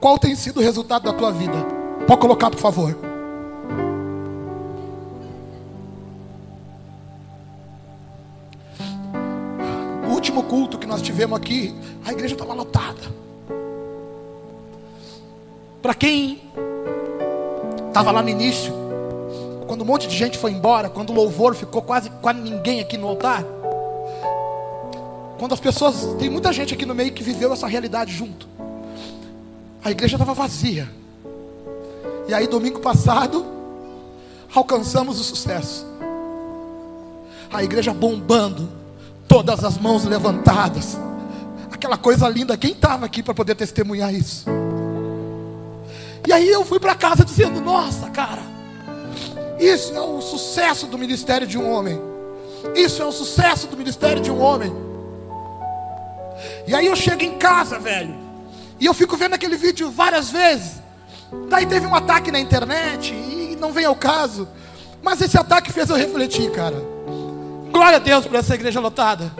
Qual tem sido o resultado da tua vida? Pode colocar, por favor. No último culto que nós tivemos aqui, a igreja estava lotada. Para quem estava lá no início, quando um monte de gente foi embora, quando o louvor ficou quase, quase ninguém aqui no altar. Quando as pessoas, tem muita gente aqui no meio que viveu essa realidade junto. A igreja estava vazia. E aí, domingo passado, alcançamos o sucesso. A igreja bombando, todas as mãos levantadas. Aquela coisa linda, quem estava aqui para poder testemunhar isso? E aí eu fui para casa dizendo: Nossa, cara, isso é o sucesso do ministério de um homem. Isso é o sucesso do ministério de um homem. E aí eu chego em casa, velho. E eu fico vendo aquele vídeo várias vezes. Daí teve um ataque na internet. E não vem ao caso. Mas esse ataque fez eu refletir, cara. Glória a Deus por essa igreja lotada.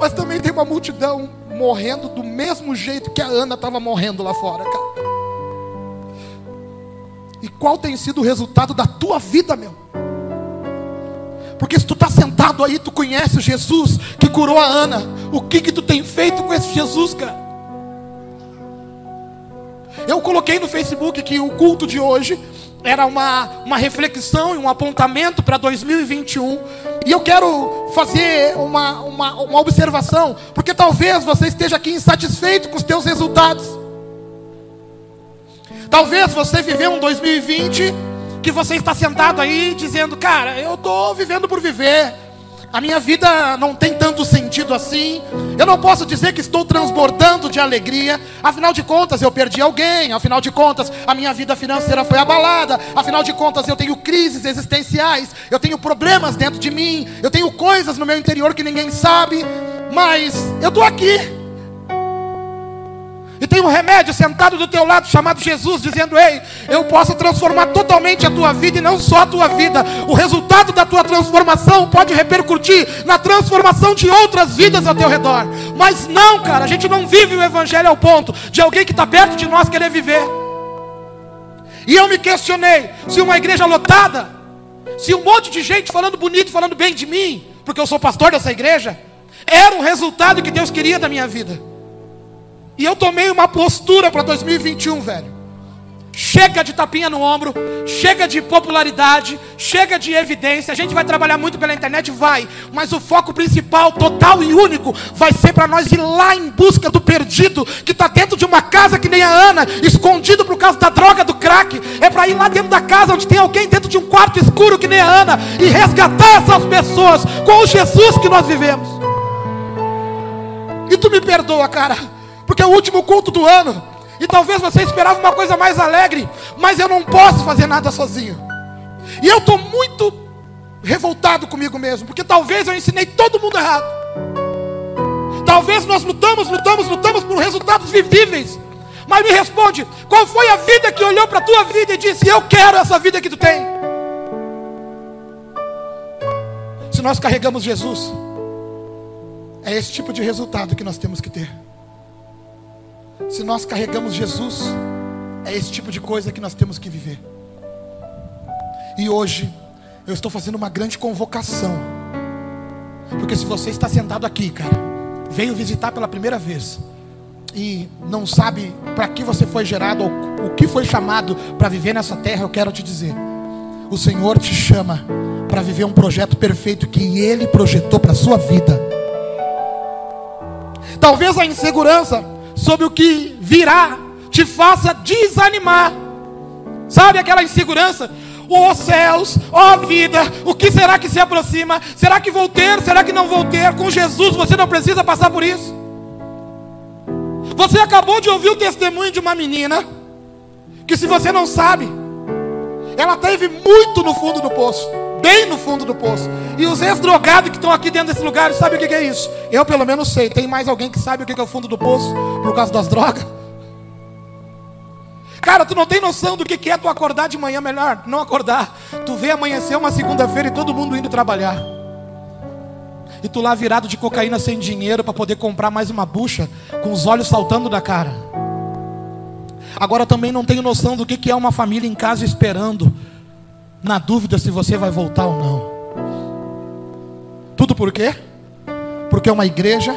Mas também tem uma multidão morrendo do mesmo jeito que a Ana estava morrendo lá fora, cara. E qual tem sido o resultado da tua vida, meu? Porque se tu está sentado aí, tu conhece o Jesus que curou a Ana. O que que tu tem feito com esse Jesus, cara? Eu coloquei no Facebook que o culto de hoje era uma, uma reflexão e um apontamento para 2021. E eu quero fazer uma, uma, uma observação, porque talvez você esteja aqui insatisfeito com os teus resultados. Talvez você viveu um 2020 que você está sentado aí dizendo, cara, eu estou vivendo por viver. A minha vida não tem tanto sentido assim. Eu não posso dizer que estou transbordando de alegria. Afinal de contas, eu perdi alguém. Afinal de contas, a minha vida financeira foi abalada. Afinal de contas, eu tenho crises existenciais. Eu tenho problemas dentro de mim. Eu tenho coisas no meu interior que ninguém sabe. Mas eu estou aqui. E tem um remédio sentado do teu lado chamado Jesus, dizendo: Ei, eu posso transformar totalmente a tua vida e não só a tua vida. O resultado da tua transformação pode repercutir na transformação de outras vidas ao teu redor. Mas não, cara, a gente não vive o Evangelho ao ponto de alguém que está perto de nós querer viver. E eu me questionei: se uma igreja lotada, se um monte de gente falando bonito, falando bem de mim, porque eu sou pastor dessa igreja, era o resultado que Deus queria da minha vida. E eu tomei uma postura para 2021, velho. Chega de tapinha no ombro, chega de popularidade, chega de evidência. A gente vai trabalhar muito pela internet, vai, mas o foco principal, total e único, vai ser para nós ir lá em busca do perdido que está dentro de uma casa que nem a Ana, escondido por causa da droga do crack. É para ir lá dentro da casa onde tem alguém dentro de um quarto escuro que nem a Ana e resgatar essas pessoas com o Jesus que nós vivemos. E tu me perdoa, cara porque é o último culto do ano. E talvez você esperava uma coisa mais alegre, mas eu não posso fazer nada sozinho. E eu estou muito revoltado comigo mesmo, porque talvez eu ensinei todo mundo errado. Talvez nós lutamos, lutamos, lutamos por resultados vivíveis. Mas me responde, qual foi a vida que olhou para a tua vida e disse: Eu quero essa vida que tu tem? Se nós carregamos Jesus, é esse tipo de resultado que nós temos que ter. Se nós carregamos Jesus, é esse tipo de coisa que nós temos que viver. E hoje, eu estou fazendo uma grande convocação. Porque se você está sentado aqui, cara, veio visitar pela primeira vez e não sabe para que você foi gerado ou o que foi chamado para viver nessa terra, eu quero te dizer: o Senhor te chama para viver um projeto perfeito que Ele projetou para a sua vida. Talvez a insegurança sobre o que virá te faça desanimar. Sabe aquela insegurança? Ó oh, céus, ó oh, vida, o que será que se aproxima? Será que vou ter? Será que não vou ter? Com Jesus você não precisa passar por isso. Você acabou de ouvir o testemunho de uma menina que, se você não sabe, ela teve muito no fundo do poço bem no fundo do poço. E os ex-drogados que estão aqui dentro desse lugar, sabem o que é isso? Eu pelo menos sei. Tem mais alguém que sabe o que é o fundo do poço por causa das drogas? Cara, tu não tem noção do que é tu acordar de manhã melhor? Não acordar. Tu vê amanhecer uma segunda-feira e todo mundo indo trabalhar. E tu lá virado de cocaína sem dinheiro para poder comprar mais uma bucha, com os olhos saltando da cara. Agora também não tenho noção do que é uma família em casa esperando, na dúvida se você vai voltar ou não. Tudo por quê? Porque uma igreja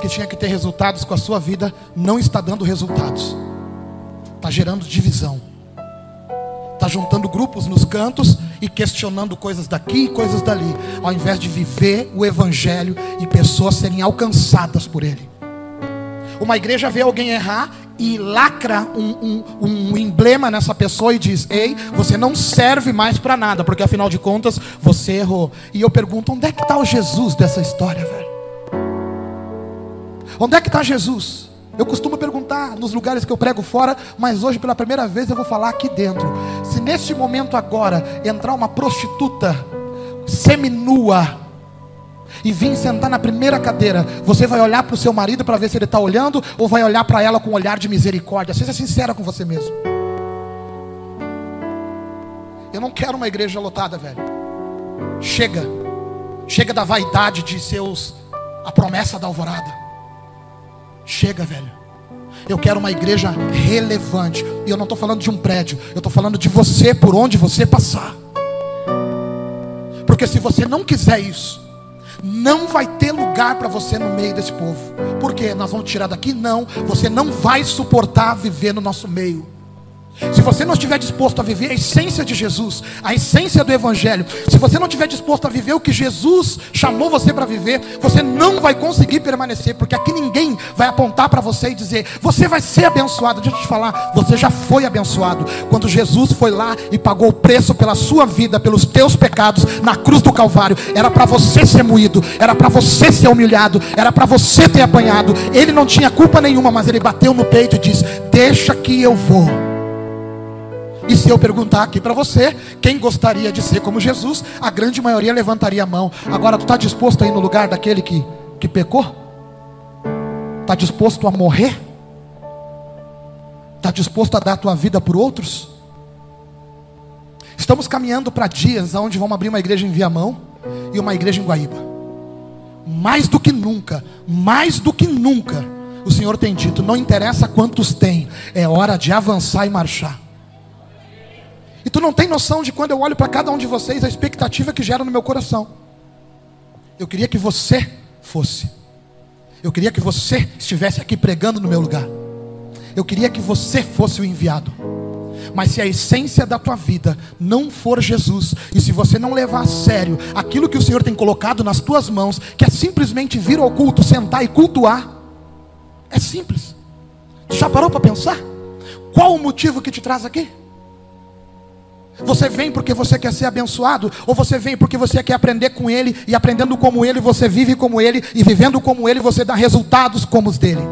que tinha que ter resultados com a sua vida não está dando resultados, está gerando divisão, está juntando grupos nos cantos e questionando coisas daqui e coisas dali, ao invés de viver o Evangelho e pessoas serem alcançadas por ele. Uma igreja vê alguém errar e lacra um, um, um, emblema nessa pessoa e diz: Ei, você não serve mais para nada, porque afinal de contas você errou. E eu pergunto: onde é que está o Jesus dessa história, velho? Onde é que está Jesus? Eu costumo perguntar nos lugares que eu prego fora, mas hoje pela primeira vez eu vou falar aqui dentro. Se neste momento agora entrar uma prostituta seminua e vir sentar na primeira cadeira, você vai olhar para o seu marido para ver se ele está olhando ou vai olhar para ela com um olhar de misericórdia? Seja sincera com você mesmo. Eu não quero uma igreja lotada, velho. Chega. Chega da vaidade de seus a promessa da alvorada. Chega, velho. Eu quero uma igreja relevante. E eu não estou falando de um prédio. Eu estou falando de você por onde você passar. Porque se você não quiser isso, não vai ter lugar para você no meio desse povo. Porque nós vamos tirar daqui? Não. Você não vai suportar viver no nosso meio. Se você não estiver disposto a viver a essência de Jesus, a essência do Evangelho, se você não estiver disposto a viver o que Jesus chamou você para viver, você não vai conseguir permanecer, porque aqui ninguém vai apontar para você e dizer, você vai ser abençoado. Deixa eu te falar, você já foi abençoado. Quando Jesus foi lá e pagou o preço pela sua vida, pelos teus pecados, na cruz do Calvário, era para você ser moído, era para você ser humilhado, era para você ter apanhado. Ele não tinha culpa nenhuma, mas ele bateu no peito e disse: Deixa que eu vou. E se eu perguntar aqui para você, quem gostaria de ser como Jesus, a grande maioria levantaria a mão. Agora, tu está disposto a ir no lugar daquele que, que pecou? Está disposto a morrer? Está disposto a dar a tua vida por outros? Estamos caminhando para dias onde vamos abrir uma igreja em Viamão e uma igreja em Guaíba. Mais do que nunca, mais do que nunca, o Senhor tem dito: não interessa quantos tem, é hora de avançar e marchar. Tu não tem noção de quando eu olho para cada um de vocês a expectativa que gera no meu coração. Eu queria que você fosse. Eu queria que você estivesse aqui pregando no meu lugar. Eu queria que você fosse o enviado. Mas se a essência da tua vida não for Jesus, e se você não levar a sério aquilo que o Senhor tem colocado nas tuas mãos, que é simplesmente vir ao culto, sentar e cultuar, é simples. Já parou para pensar? Qual o motivo que te traz aqui? Você vem porque você quer ser abençoado, ou você vem porque você quer aprender com Ele, e aprendendo como Ele, você vive como Ele, e vivendo como Ele, você dá resultados como os dele.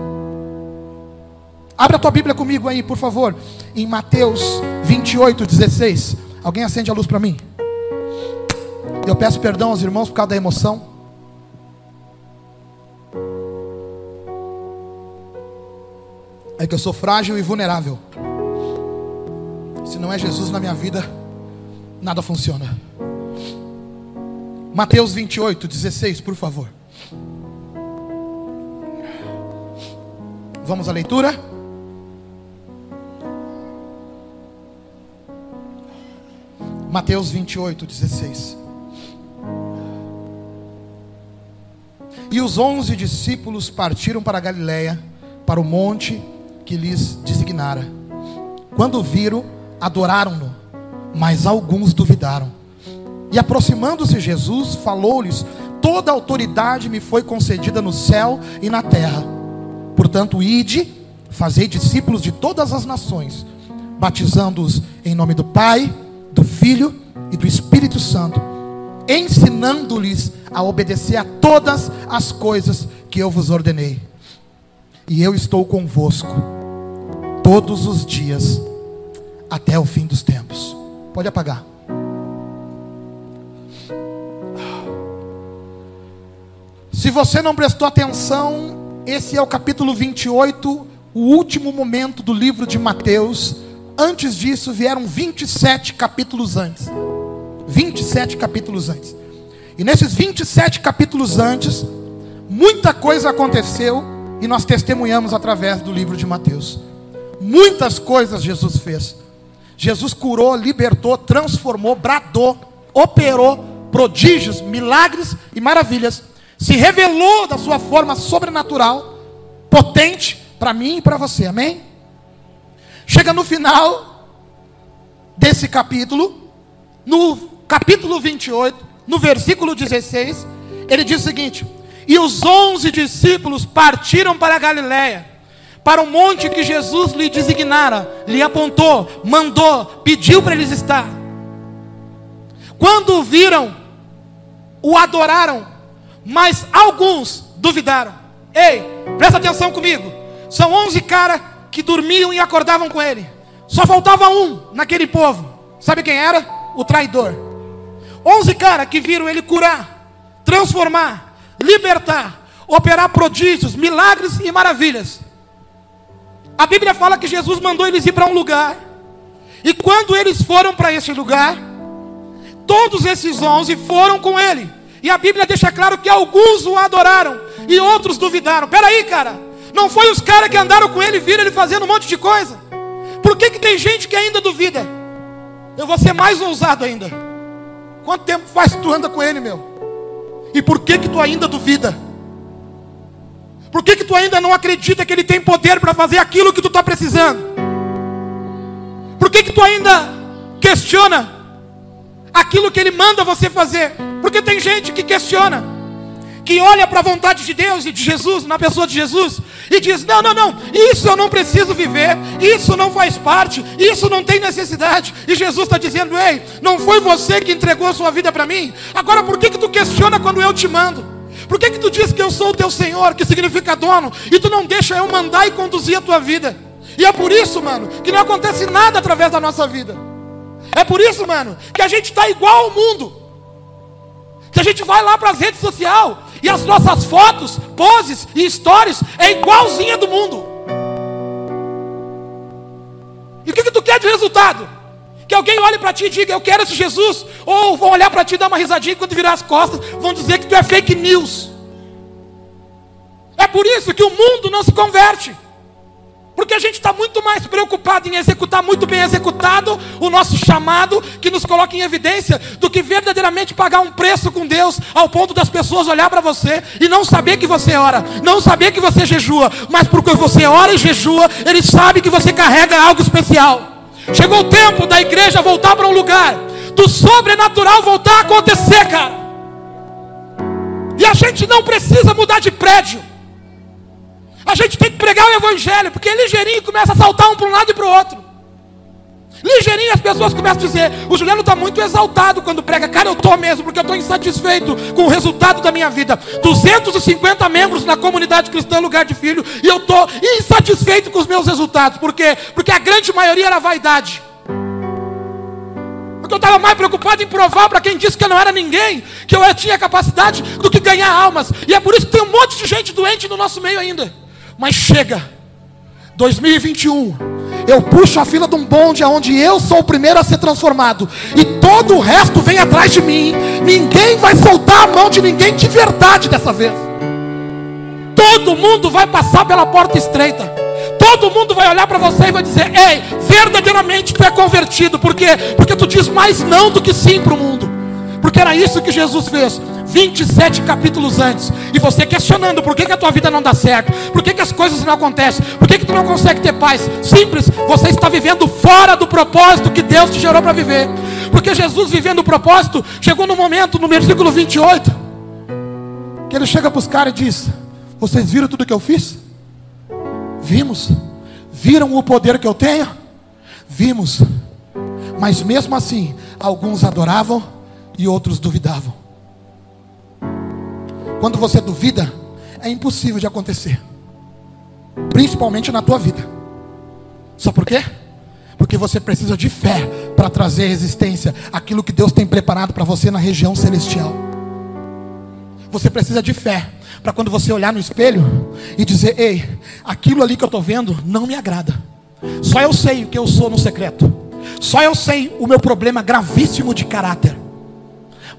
Abra a tua Bíblia comigo aí, por favor, em Mateus 28, 16. Alguém acende a luz para mim? Eu peço perdão aos irmãos por causa da emoção. É que eu sou frágil e vulnerável. Se não é Jesus na minha vida, nada funciona. Mateus 28, 16, por favor. Vamos à leitura? Mateus 28, 16. E os onze discípulos partiram para Galiléia, para o monte que lhes designara. Quando viram, adoraram-no, mas alguns duvidaram. E aproximando-se Jesus, falou-lhes: Toda autoridade me foi concedida no céu e na terra. Portanto, ide, fazei discípulos de todas as nações, batizando-os em nome do Pai, do Filho e do Espírito Santo, ensinando-lhes a obedecer a todas as coisas que eu vos ordenei. E eu estou convosco todos os dias até o fim dos tempos. Pode apagar. Se você não prestou atenção, esse é o capítulo 28, o último momento do livro de Mateus. Antes disso vieram 27 capítulos antes. 27 capítulos antes. E nesses 27 capítulos antes, muita coisa aconteceu e nós testemunhamos através do livro de Mateus. Muitas coisas Jesus fez. Jesus curou, libertou, transformou, bradou, operou prodígios, milagres e maravilhas. Se revelou da sua forma sobrenatural, potente para mim e para você. Amém? Chega no final desse capítulo, no capítulo 28, no versículo 16, ele diz o seguinte: E os onze discípulos partiram para a Galiléia, para o monte que Jesus lhe designara, lhe apontou, mandou, pediu para eles estar. Quando o viram, o adoraram, mas alguns duvidaram. Ei, presta atenção comigo. São onze caras que dormiam e acordavam com ele. Só faltava um naquele povo. Sabe quem era? O traidor. Onze caras que viram ele curar, transformar, libertar, operar prodígios, milagres e maravilhas. A Bíblia fala que Jesus mandou eles ir para um lugar. E quando eles foram para esse lugar, todos esses onze foram com ele. E a Bíblia deixa claro que alguns o adoraram e outros duvidaram. Peraí, cara. Não foi os caras que andaram com ele e viram ele fazendo um monte de coisa. Por que, que tem gente que ainda duvida? Eu vou ser mais ousado ainda. Quanto tempo faz que tu anda com ele, meu? E por que que tu ainda duvida? Por que que tu ainda não acredita que ele tem poder para fazer aquilo que tu está precisando? Por que que tu ainda questiona aquilo que ele manda você fazer? Porque tem gente que questiona que olha para a vontade de Deus e de Jesus, na pessoa de Jesus, e diz: Não, não, não, isso eu não preciso viver, isso não faz parte, isso não tem necessidade. E Jesus está dizendo: Ei, não foi você que entregou sua vida para mim, agora por que, que tu questiona quando eu te mando? Por que, que tu diz que eu sou o teu Senhor, que significa dono, e tu não deixa eu mandar e conduzir a tua vida? E é por isso, mano, que não acontece nada através da nossa vida. É por isso, mano, que a gente está igual ao mundo. Que a gente vai lá para as redes sociais e as nossas fotos, poses e stories é igualzinha do mundo. E o que, que tu quer de resultado? Que alguém olhe para ti e diga, eu quero esse Jesus. Ou vão olhar para ti e dar uma risadinha quando virar as costas, vão dizer que tu é fake news. É por isso que o mundo não se converte. Porque a gente está muito mais preocupado em executar muito bem executado o nosso chamado, que nos coloca em evidência, do que verdadeiramente pagar um preço com Deus, ao ponto das pessoas olhar para você e não saber que você ora, não saber que você jejua, mas porque você ora e jejua, ele sabe que você carrega algo especial. Chegou o tempo da igreja voltar para um lugar, do sobrenatural voltar a acontecer, cara. E a gente não precisa mudar de prédio. A gente tem que pregar o evangelho, porque ligeirinho começa a saltar um para um lado e para o outro. Ligeirinho as pessoas começam a dizer: o Juliano está muito exaltado quando prega. Cara, eu estou mesmo, porque eu estou insatisfeito com o resultado da minha vida. 250 membros na comunidade cristã Lugar de Filho, e eu estou insatisfeito com os meus resultados. Por quê? Porque a grande maioria era vaidade. Porque eu estava mais preocupado em provar para quem disse que eu não era ninguém, que eu tinha capacidade, do que ganhar almas. E é por isso que tem um monte de gente doente no nosso meio ainda. Mas chega, 2021, eu puxo a fila de um bonde onde eu sou o primeiro a ser transformado, e todo o resto vem atrás de mim. Ninguém vai soltar a mão de ninguém de verdade dessa vez. Todo mundo vai passar pela porta estreita. Todo mundo vai olhar para você e vai dizer: Ei, verdadeiramente tu é convertido. Por quê? Porque tu diz mais não do que sim para o mundo. Porque era isso que Jesus fez. 27 capítulos antes, e você questionando por que, que a tua vida não dá certo, por que, que as coisas não acontecem, por que, que tu não consegue ter paz. Simples, você está vivendo fora do propósito que Deus te gerou para viver. Porque Jesus vivendo o propósito, chegou no momento, no versículo 28, que ele chega para os caras e diz: Vocês viram tudo que eu fiz? Vimos. Viram o poder que eu tenho? Vimos. Mas mesmo assim, alguns adoravam e outros duvidavam. Quando você duvida, é impossível de acontecer. Principalmente na tua vida. Só por quê? Porque você precisa de fé para trazer existência aquilo que Deus tem preparado para você na região celestial. Você precisa de fé para quando você olhar no espelho e dizer: Ei, aquilo ali que eu estou vendo não me agrada. Só eu sei o que eu sou no secreto. Só eu sei o meu problema gravíssimo de caráter.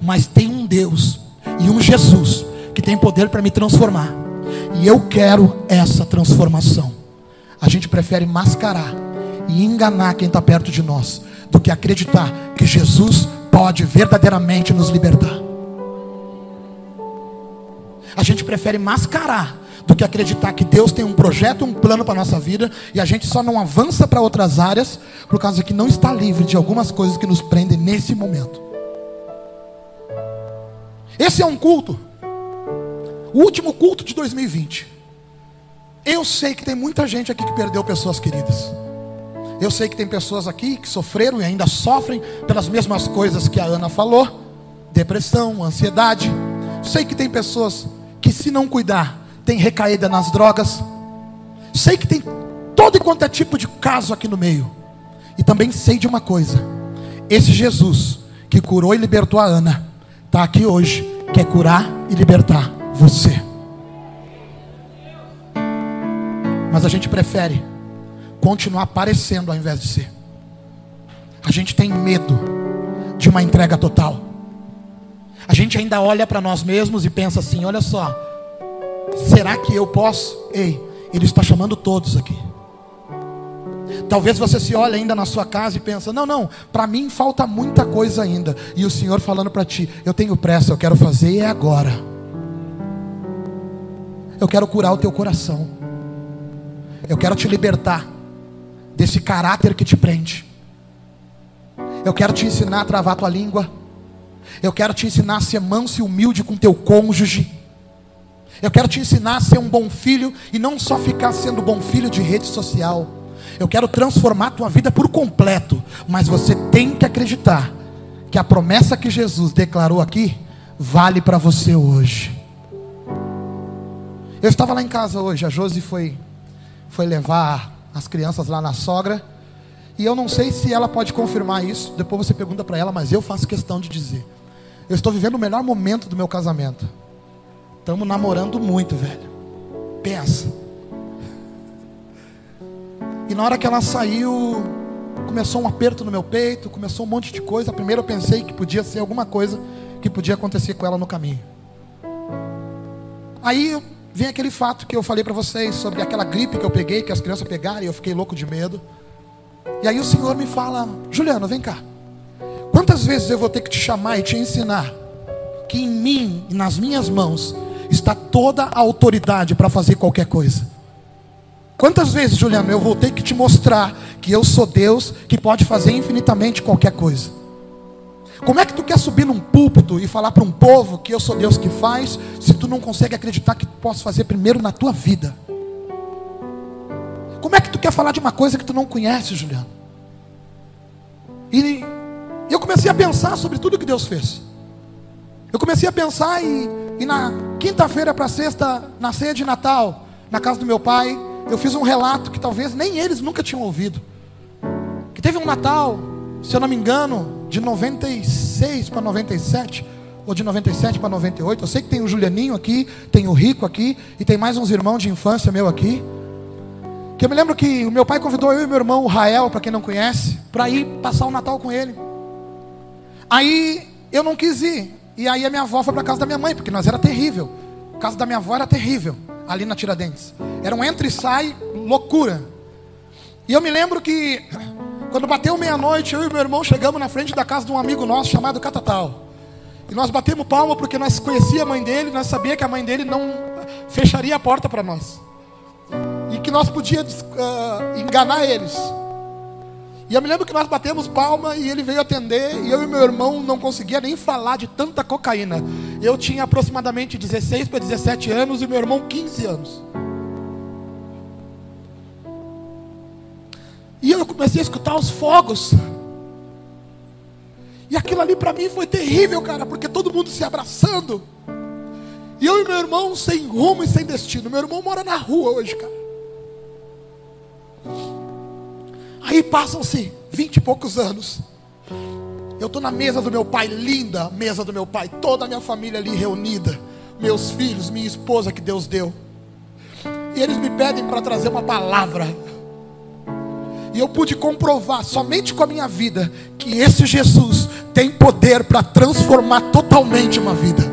Mas tem um Deus e um Jesus que tem poder para me transformar. E eu quero essa transformação. A gente prefere mascarar e enganar quem está perto de nós do que acreditar que Jesus pode verdadeiramente nos libertar. A gente prefere mascarar do que acreditar que Deus tem um projeto, um plano para a nossa vida e a gente só não avança para outras áreas por causa que não está livre de algumas coisas que nos prendem nesse momento. Esse é um culto, o último culto de 2020. Eu sei que tem muita gente aqui que perdeu pessoas queridas. Eu sei que tem pessoas aqui que sofreram e ainda sofrem pelas mesmas coisas que a Ana falou: depressão, ansiedade. Sei que tem pessoas que, se não cuidar, tem recaída nas drogas. Sei que tem todo e quanto é tipo de caso aqui no meio. E também sei de uma coisa: esse Jesus que curou e libertou a Ana, está aqui hoje, quer curar e libertar você. Mas a gente prefere continuar parecendo ao invés de ser. A gente tem medo de uma entrega total. A gente ainda olha para nós mesmos e pensa assim: olha só, Será que eu posso? Ei, Ele está chamando todos aqui. Talvez você se olhe ainda na sua casa e pensa: não, não, para mim falta muita coisa ainda. E o Senhor falando para ti: eu tenho pressa, eu quero fazer e é agora. Eu quero curar o teu coração. Eu quero te libertar desse caráter que te prende. Eu quero te ensinar a travar tua língua. Eu quero te ensinar a ser manso e humilde com teu cônjuge. Eu quero te ensinar a ser um bom filho e não só ficar sendo bom filho de rede social. Eu quero transformar a tua vida por completo, mas você tem que acreditar que a promessa que Jesus declarou aqui vale para você hoje. Eu estava lá em casa hoje, a Josi foi foi levar as crianças lá na sogra, e eu não sei se ela pode confirmar isso, depois você pergunta para ela, mas eu faço questão de dizer. Eu estou vivendo o melhor momento do meu casamento. Estamos namorando muito, velho. Pensa. E na hora que ela saiu, começou um aperto no meu peito, começou um monte de coisa. Primeiro eu pensei que podia ser alguma coisa que podia acontecer com ela no caminho. Aí vem aquele fato que eu falei para vocês sobre aquela gripe que eu peguei, que as crianças pegaram e eu fiquei louco de medo. E aí o Senhor me fala: Juliano, vem cá. Quantas vezes eu vou ter que te chamar e te ensinar que em mim, nas minhas mãos, está toda a autoridade para fazer qualquer coisa. Quantas vezes, Juliano, eu vou ter que te mostrar que eu sou Deus que pode fazer infinitamente qualquer coisa? Como é que tu quer subir num púlpito e falar para um povo que eu sou Deus que faz, se tu não consegue acreditar que posso fazer primeiro na tua vida? Como é que tu quer falar de uma coisa que tu não conhece, Juliano? E eu comecei a pensar sobre tudo que Deus fez. Eu comecei a pensar e, e na quinta-feira para sexta, na ceia de Natal, na casa do meu pai, eu fiz um relato que talvez nem eles nunca tinham ouvido. Que teve um Natal, se eu não me engano, de 96 para 97, ou de 97 para 98. Eu sei que tem o Julianinho aqui, tem o Rico aqui, e tem mais uns irmãos de infância meu aqui. Que eu me lembro que o meu pai convidou eu e meu irmão, o Rael, para quem não conhece, para ir passar o Natal com ele. Aí eu não quis ir. E aí a minha avó foi para casa da minha mãe, porque nós era terrível. A casa da minha avó era terrível, ali na Tiradentes. Era um entra e sai, loucura. E eu me lembro que quando bateu meia-noite, eu e meu irmão chegamos na frente da casa de um amigo nosso chamado Catatal. E nós batemos palma porque nós conhecíamos a mãe dele, nós sabíamos que a mãe dele não fecharia a porta para nós. E que nós podíamos uh, enganar eles. E eu me lembro que nós batemos palma e ele veio atender, e eu e meu irmão não conseguia nem falar de tanta cocaína. Eu tinha aproximadamente 16 para 17 anos e meu irmão 15 anos. E eu comecei a escutar os fogos. E aquilo ali para mim foi terrível, cara, porque todo mundo se abraçando. E eu e meu irmão sem rumo e sem destino. Meu irmão mora na rua hoje, cara. Aí passam-se vinte e poucos anos. Eu estou na mesa do meu pai, linda mesa do meu pai, toda a minha família ali reunida, meus filhos, minha esposa que Deus deu. E eles me pedem para trazer uma palavra. E eu pude comprovar somente com a minha vida que esse Jesus tem poder para transformar totalmente uma vida.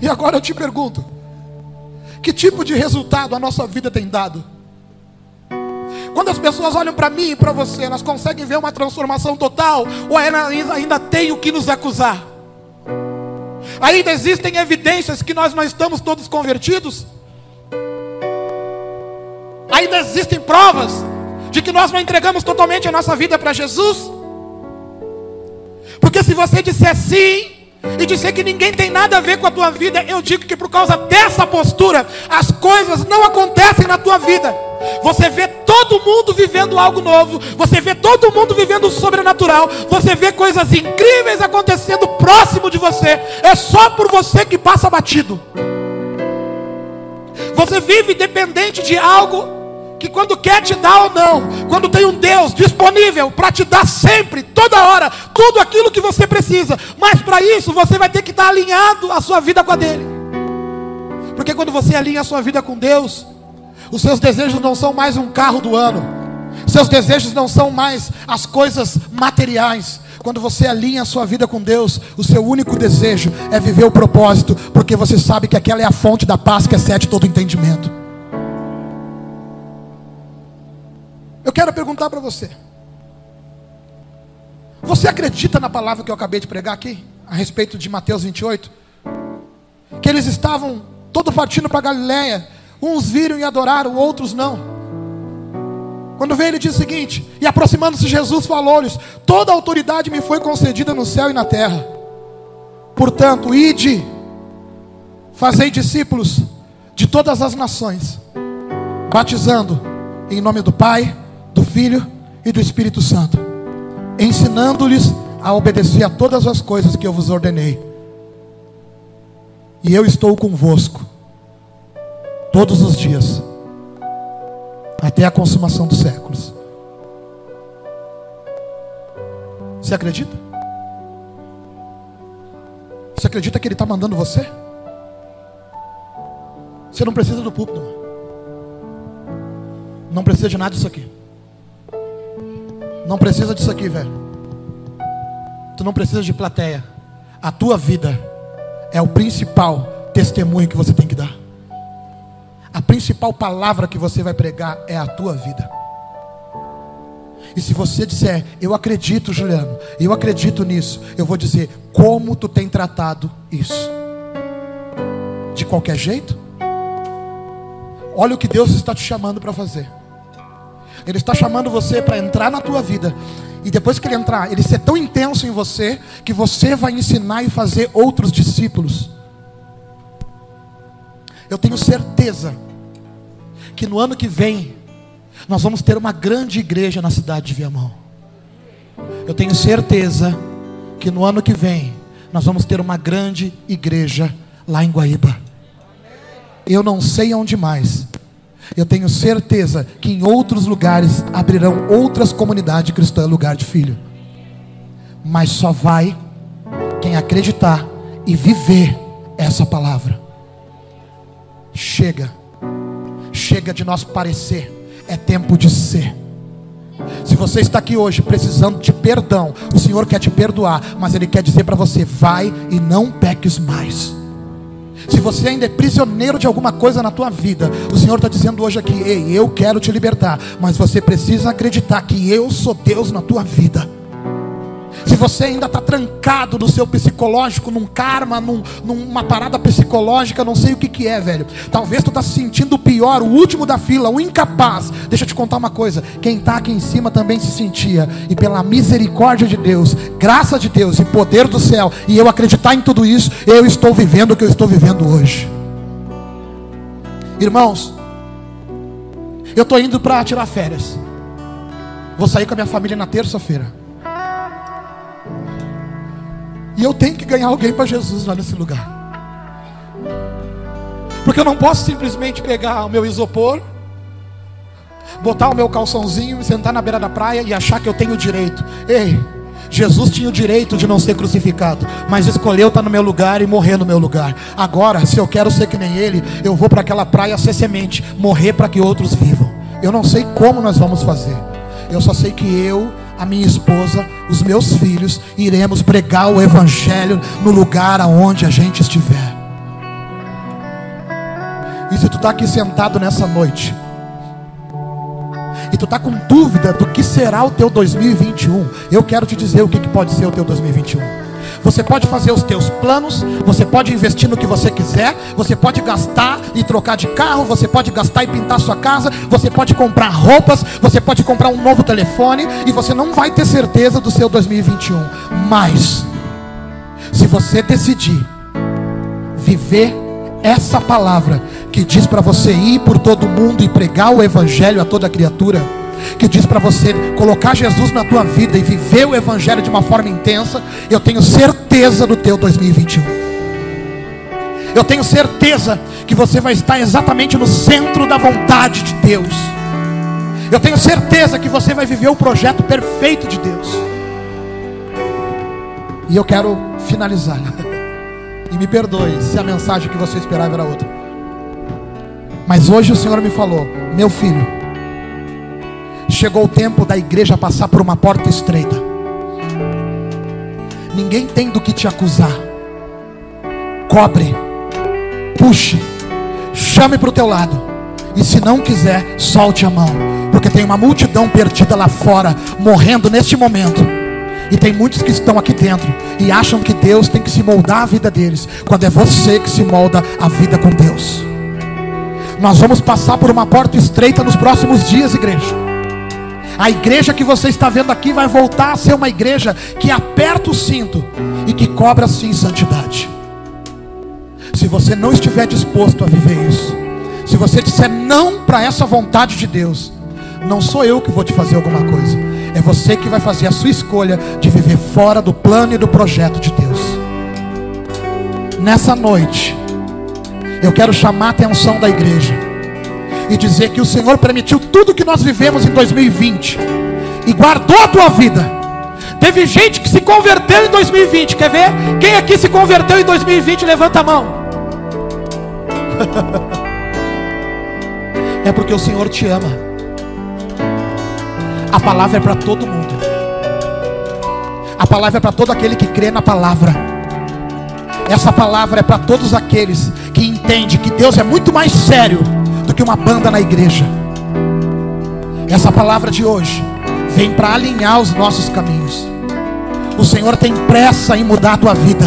E agora eu te pergunto: que tipo de resultado a nossa vida tem dado? Quando as pessoas olham para mim e para você, elas conseguem ver uma transformação total, ou ainda têm o que nos acusar? Ainda existem evidências que nós não estamos todos convertidos? Ainda existem provas de que nós não entregamos totalmente a nossa vida para Jesus? Porque se você disser sim, e dizer que ninguém tem nada a ver com a tua vida, eu digo que por causa dessa postura, as coisas não acontecem na tua vida. Você vê todo mundo vivendo algo novo, você vê todo mundo vivendo o sobrenatural, você vê coisas incríveis acontecendo próximo de você, é só por você que passa batido. Você vive dependente de algo que quando quer te dar ou não, quando tem um Deus disponível para te dar sempre, toda hora, tudo aquilo que você precisa, mas para isso você vai ter que estar alinhado a sua vida com a dele. Porque quando você alinha a sua vida com Deus, os seus desejos não são mais um carro do ano, seus desejos não são mais as coisas materiais. Quando você alinha a sua vida com Deus, o seu único desejo é viver o propósito, porque você sabe que aquela é a fonte da paz que excede todo entendimento. Eu quero perguntar para você. Você acredita na palavra que eu acabei de pregar aqui? A respeito de Mateus 28? Que eles estavam todo partindo para Galiléia. Uns viram e adoraram, outros não. Quando veio ele diz o seguinte: E aproximando-se Jesus falou-lhes: Toda autoridade me foi concedida no céu e na terra. Portanto, ide, fazei discípulos de todas as nações, batizando em nome do Pai, do Filho e do Espírito Santo, ensinando-lhes a obedecer a todas as coisas que eu vos ordenei. E eu estou convosco todos os dias, até a consumação dos séculos. Você acredita? Você acredita que Ele está mandando você? Você não precisa do púlpito, não precisa de nada disso aqui. Não precisa disso aqui, velho. Tu não precisa de plateia. A tua vida é o principal testemunho que você tem que dar. A principal palavra que você vai pregar é a tua vida. E se você disser, eu acredito, Juliano, eu acredito nisso, eu vou dizer, como tu tem tratado isso? De qualquer jeito? Olha o que Deus está te chamando para fazer. Ele está chamando você para entrar na tua vida. E depois que ele entrar, ele ser tão intenso em você que você vai ensinar e fazer outros discípulos. Eu tenho certeza que no ano que vem nós vamos ter uma grande igreja na cidade de Viamão. Eu tenho certeza que no ano que vem nós vamos ter uma grande igreja lá em Guaíba. Eu não sei onde mais, eu tenho certeza que em outros lugares abrirão outras comunidades cristãs lugar de filho. Mas só vai quem acreditar e viver essa palavra. Chega. Chega de nós parecer. É tempo de ser. Se você está aqui hoje precisando de perdão, o Senhor quer te perdoar, mas Ele quer dizer para você: vai e não peques mais. Se você ainda é prisioneiro de alguma coisa na tua vida, o Senhor está dizendo hoje aqui: Ei, eu quero te libertar, mas você precisa acreditar que eu sou Deus na tua vida. Se você ainda está trancado no seu psicológico, num karma, num, numa parada psicológica, não sei o que, que é, velho. Talvez tu está se sentindo o pior, o último da fila, o incapaz. Deixa eu te contar uma coisa: quem está aqui em cima também se sentia. E pela misericórdia de Deus, graça de Deus e poder do céu, e eu acreditar em tudo isso, eu estou vivendo o que eu estou vivendo hoje. Irmãos, eu estou indo para tirar férias. Vou sair com a minha família na terça-feira. E eu tenho que ganhar alguém para Jesus lá nesse lugar. Porque eu não posso simplesmente pegar o meu isopor, botar o meu calçãozinho, sentar na beira da praia e achar que eu tenho direito. Ei, Jesus tinha o direito de não ser crucificado, mas escolheu estar no meu lugar e morrer no meu lugar. Agora, se eu quero ser que nem ele, eu vou para aquela praia ser semente, morrer para que outros vivam. Eu não sei como nós vamos fazer. Eu só sei que eu a minha esposa, os meus filhos, iremos pregar o Evangelho no lugar aonde a gente estiver. E se tu está aqui sentado nessa noite, e tu está com dúvida do que será o teu 2021, eu quero te dizer o que, que pode ser o teu 2021. Você pode fazer os teus planos, você pode investir no que você quiser, você pode gastar e trocar de carro, você pode gastar e pintar sua casa, você pode comprar roupas, você pode comprar um novo telefone e você não vai ter certeza do seu 2021. Mas se você decidir viver essa palavra que diz para você ir por todo mundo e pregar o evangelho a toda criatura, que diz para você colocar Jesus na tua vida e viver o evangelho de uma forma intensa, eu tenho certeza do teu 2021. Eu tenho certeza que você vai estar exatamente no centro da vontade de Deus. Eu tenho certeza que você vai viver o projeto perfeito de Deus. E eu quero finalizar. E me perdoe se a mensagem que você esperava era outra. Mas hoje o Senhor me falou: Meu filho, chegou o tempo da igreja passar por uma porta estreita. Ninguém tem do que te acusar. Cobre, puxe, chame para o teu lado. E se não quiser, solte a mão. Porque tem uma multidão perdida lá fora, morrendo neste momento. E tem muitos que estão aqui dentro e acham que Deus tem que se moldar a vida deles, quando é você que se molda a vida com Deus. Nós vamos passar por uma porta estreita nos próximos dias, igreja. A igreja que você está vendo aqui vai voltar a ser uma igreja que aperta o cinto e que cobra sim santidade. Se você não estiver disposto a viver isso, se você disser não para essa vontade de Deus, não sou eu que vou te fazer alguma coisa, é você que vai fazer a sua escolha de viver fora do plano e do projeto de Deus. Nessa noite, eu quero chamar a atenção da igreja e dizer que o Senhor permitiu tudo que nós vivemos em 2020 e guardou a tua vida. Teve gente que se converteu em 2020. Quer ver? Quem aqui se converteu em 2020? Levanta a mão. é porque o Senhor te ama. A palavra é para todo mundo. A palavra é para todo aquele que crê na palavra. Essa palavra é para todos aqueles que entende que Deus é muito mais sério que uma banda na igreja. Essa palavra de hoje vem para alinhar os nossos caminhos. O Senhor tem pressa em mudar a tua vida.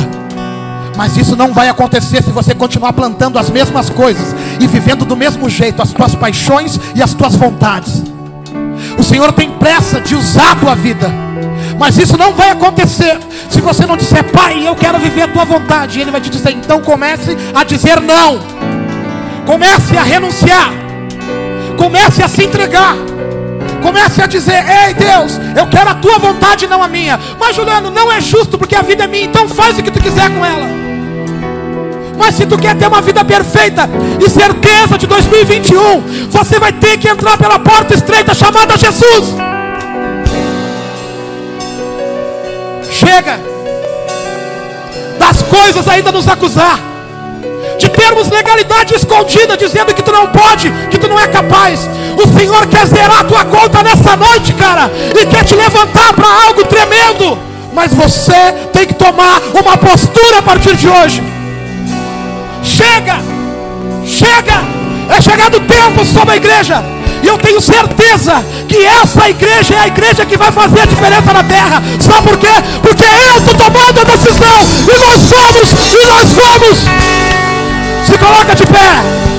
Mas isso não vai acontecer se você continuar plantando as mesmas coisas e vivendo do mesmo jeito as tuas paixões e as tuas vontades. O Senhor tem pressa de usar a tua vida. Mas isso não vai acontecer se você não disser, Pai, eu quero viver a tua vontade. Ele vai te dizer, então comece a dizer não. Comece a renunciar. Comece a se entregar. Comece a dizer: Ei Deus, eu quero a tua vontade, não a minha. Mas Juliano, não é justo porque a vida é minha, então faz o que tu quiser com ela. Mas se tu quer ter uma vida perfeita e certeza de 2021, você vai ter que entrar pela porta estreita chamada Jesus. Chega das coisas ainda nos acusar, de termos legalidade escondida, dizendo que tu não pode, que tu não é capaz. O Senhor quer zerar a tua conta nessa noite, cara, e quer te levantar para algo tremendo. Mas você tem que tomar uma postura a partir de hoje. Chega, chega, é chegado o tempo sobre a igreja e eu tenho certeza que essa igreja é a igreja que vai fazer a diferença na terra. Sabe por quê? Porque eu estou tomando a decisão. E nós somos, e nós vamos. Se coloca de pé.